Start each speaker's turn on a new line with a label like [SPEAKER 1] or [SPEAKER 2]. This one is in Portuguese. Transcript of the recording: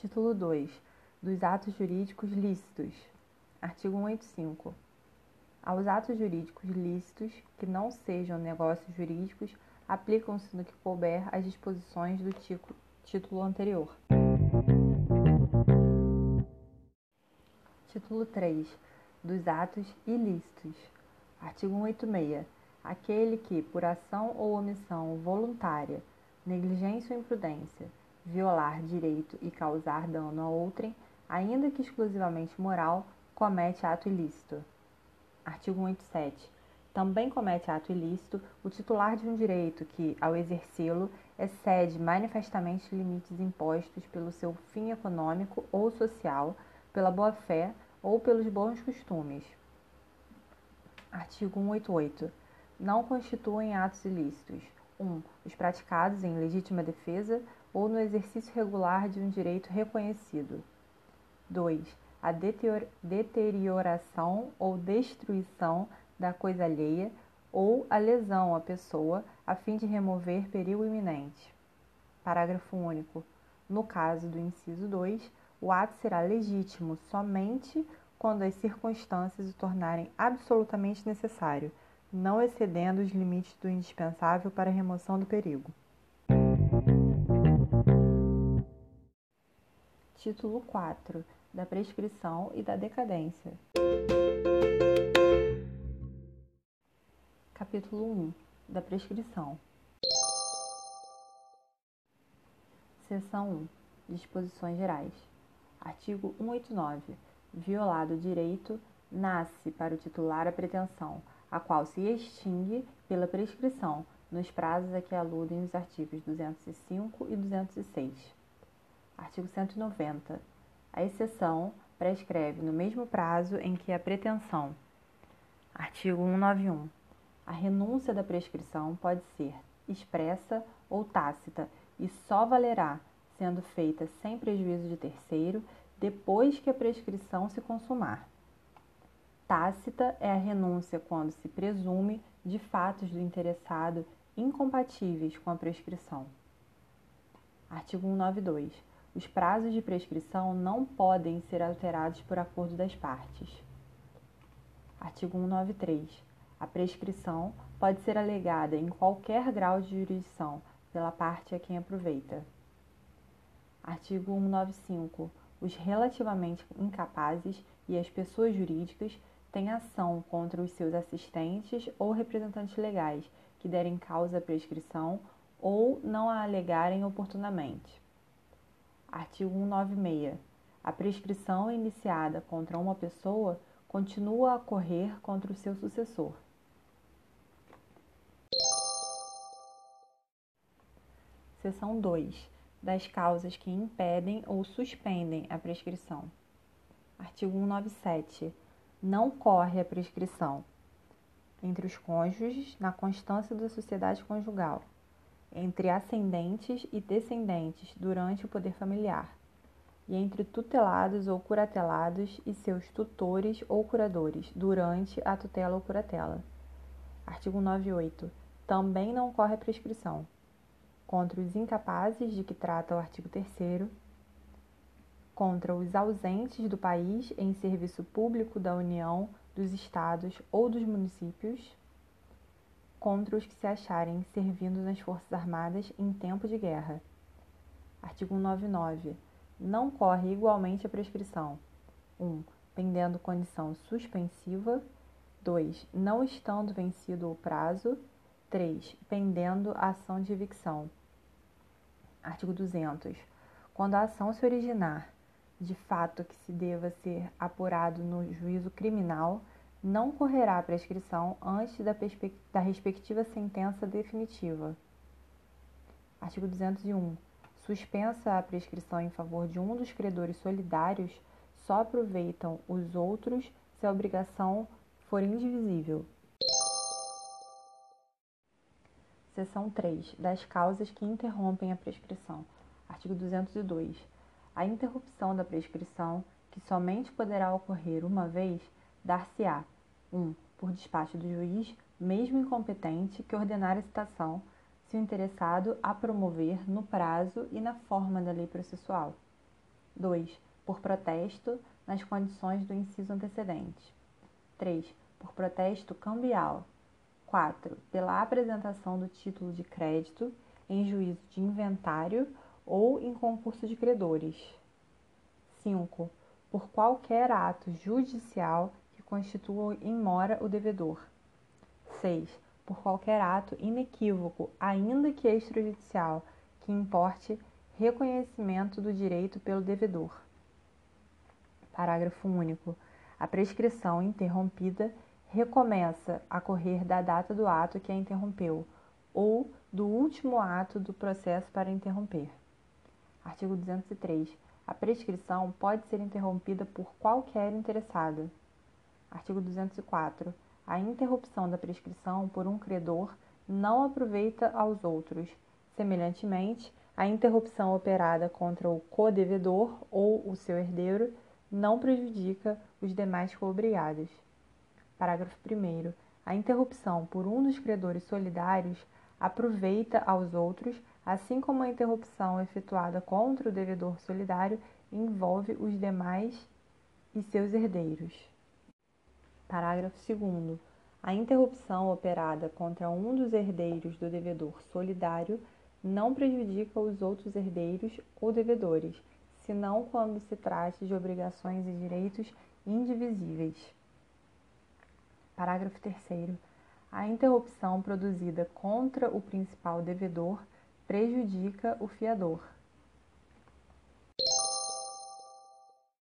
[SPEAKER 1] Título 2. Dos atos jurídicos lícitos. Artigo 185. Aos atos jurídicos lícitos que não sejam negócios jurídicos, aplicam-se no que couber as disposições do título anterior. Título 3. Dos atos ilícitos. Artigo 186. Aquele que, por ação ou omissão voluntária, negligência ou imprudência, violar direito e causar dano a outrem, ainda que exclusivamente moral, comete ato ilícito. Artigo 187. Também comete ato ilícito o titular de um direito que, ao exercê-lo, excede manifestamente limites impostos pelo seu fim econômico ou social, pela boa-fé ou pelos bons costumes. Artigo 188. Não constituem atos ilícitos 1. Um, os praticados em legítima defesa ou no exercício regular de um direito reconhecido. 2. A deterioração ou destruição da coisa alheia ou a lesão à pessoa a fim de remover perigo iminente. Parágrafo único. No caso do inciso 2, o ato será legítimo somente quando as circunstâncias o tornarem absolutamente necessário, não excedendo os limites do indispensável para a remoção do perigo. Título 4 da prescrição e da decadência. Capítulo 1 da prescrição. Seção 1 Disposições gerais. Artigo 189. Violado o direito, nasce para o titular a pretensão, a qual se extingue pela prescrição, nos prazos a que aludem os artigos 205 e 206. Artigo 190. A exceção prescreve no mesmo prazo em que a pretensão. Artigo 191. A renúncia da prescrição pode ser expressa ou tácita e só valerá, sendo feita sem prejuízo de terceiro, depois que a prescrição se consumar. Tácita é a renúncia quando se presume de fatos do interessado incompatíveis com a prescrição. Artigo 192. Os prazos de prescrição não podem ser alterados por acordo das partes. Artigo 193. A prescrição pode ser alegada em qualquer grau de jurisdição pela parte a quem aproveita. Artigo 195. Os relativamente incapazes e as pessoas jurídicas têm ação contra os seus assistentes ou representantes legais que derem causa à prescrição ou não a alegarem oportunamente. Artigo 196. A prescrição iniciada contra uma pessoa continua a correr contra o seu sucessor. Seção 2. Das causas que impedem ou suspendem a prescrição. Artigo 197. Não corre a prescrição entre os cônjuges na constância da sociedade conjugal entre ascendentes e descendentes durante o poder familiar, e entre tutelados ou curatelados e seus tutores ou curadores durante a tutela ou curatela. Artigo 98. Também não ocorre a prescrição contra os incapazes de que trata o artigo 3 contra os ausentes do país em serviço público da União, dos Estados ou dos municípios, contra os que se acharem servindo nas Forças Armadas em tempo de guerra. Artigo 199. Não corre igualmente a prescrição. 1. Um, pendendo condição suspensiva. 2. Não estando vencido o prazo. 3. Pendendo ação de evicção. Artigo 200. Quando a ação se originar de fato que se deva ser apurado no juízo criminal, não correrá a prescrição antes da, da respectiva sentença definitiva. Artigo 201. Suspensa a prescrição em favor de um dos credores solidários, só aproveitam os outros se a obrigação for indivisível. Seção 3. Das causas que interrompem a prescrição. Artigo 202. A interrupção da prescrição, que somente poderá ocorrer uma vez, dar-se-á 1. Um, por despacho do juiz, mesmo incompetente, que ordenar a citação, se o interessado a promover no prazo e na forma da lei processual. 2. Por protesto nas condições do inciso antecedente. 3. Por protesto cambial. 4. Pela apresentação do título de crédito em juízo de inventário ou em concurso de credores. 5. Por qualquer ato judicial constitua em mora o devedor. 6. Por qualquer ato inequívoco, ainda que extrajudicial, que importe reconhecimento do direito pelo devedor. Parágrafo único. A prescrição interrompida recomeça a correr da data do ato que a interrompeu ou do último ato do processo para interromper. Artigo 203. A prescrição pode ser interrompida por qualquer interessado. Artigo 204. A interrupção da prescrição por um credor não aproveita aos outros. Semelhantemente, a interrupção operada contra o codevedor ou o seu herdeiro não prejudica os demais coobrigados. Parágrafo 1. A interrupção por um dos credores solidários aproveita aos outros, assim como a interrupção efetuada contra o devedor solidário envolve os demais e seus herdeiros. Parágrafo 2. A interrupção operada contra um dos herdeiros do devedor solidário não prejudica os outros herdeiros ou devedores, senão quando se trate de obrigações e direitos indivisíveis. Parágrafo 3. A interrupção produzida contra o principal devedor prejudica o fiador.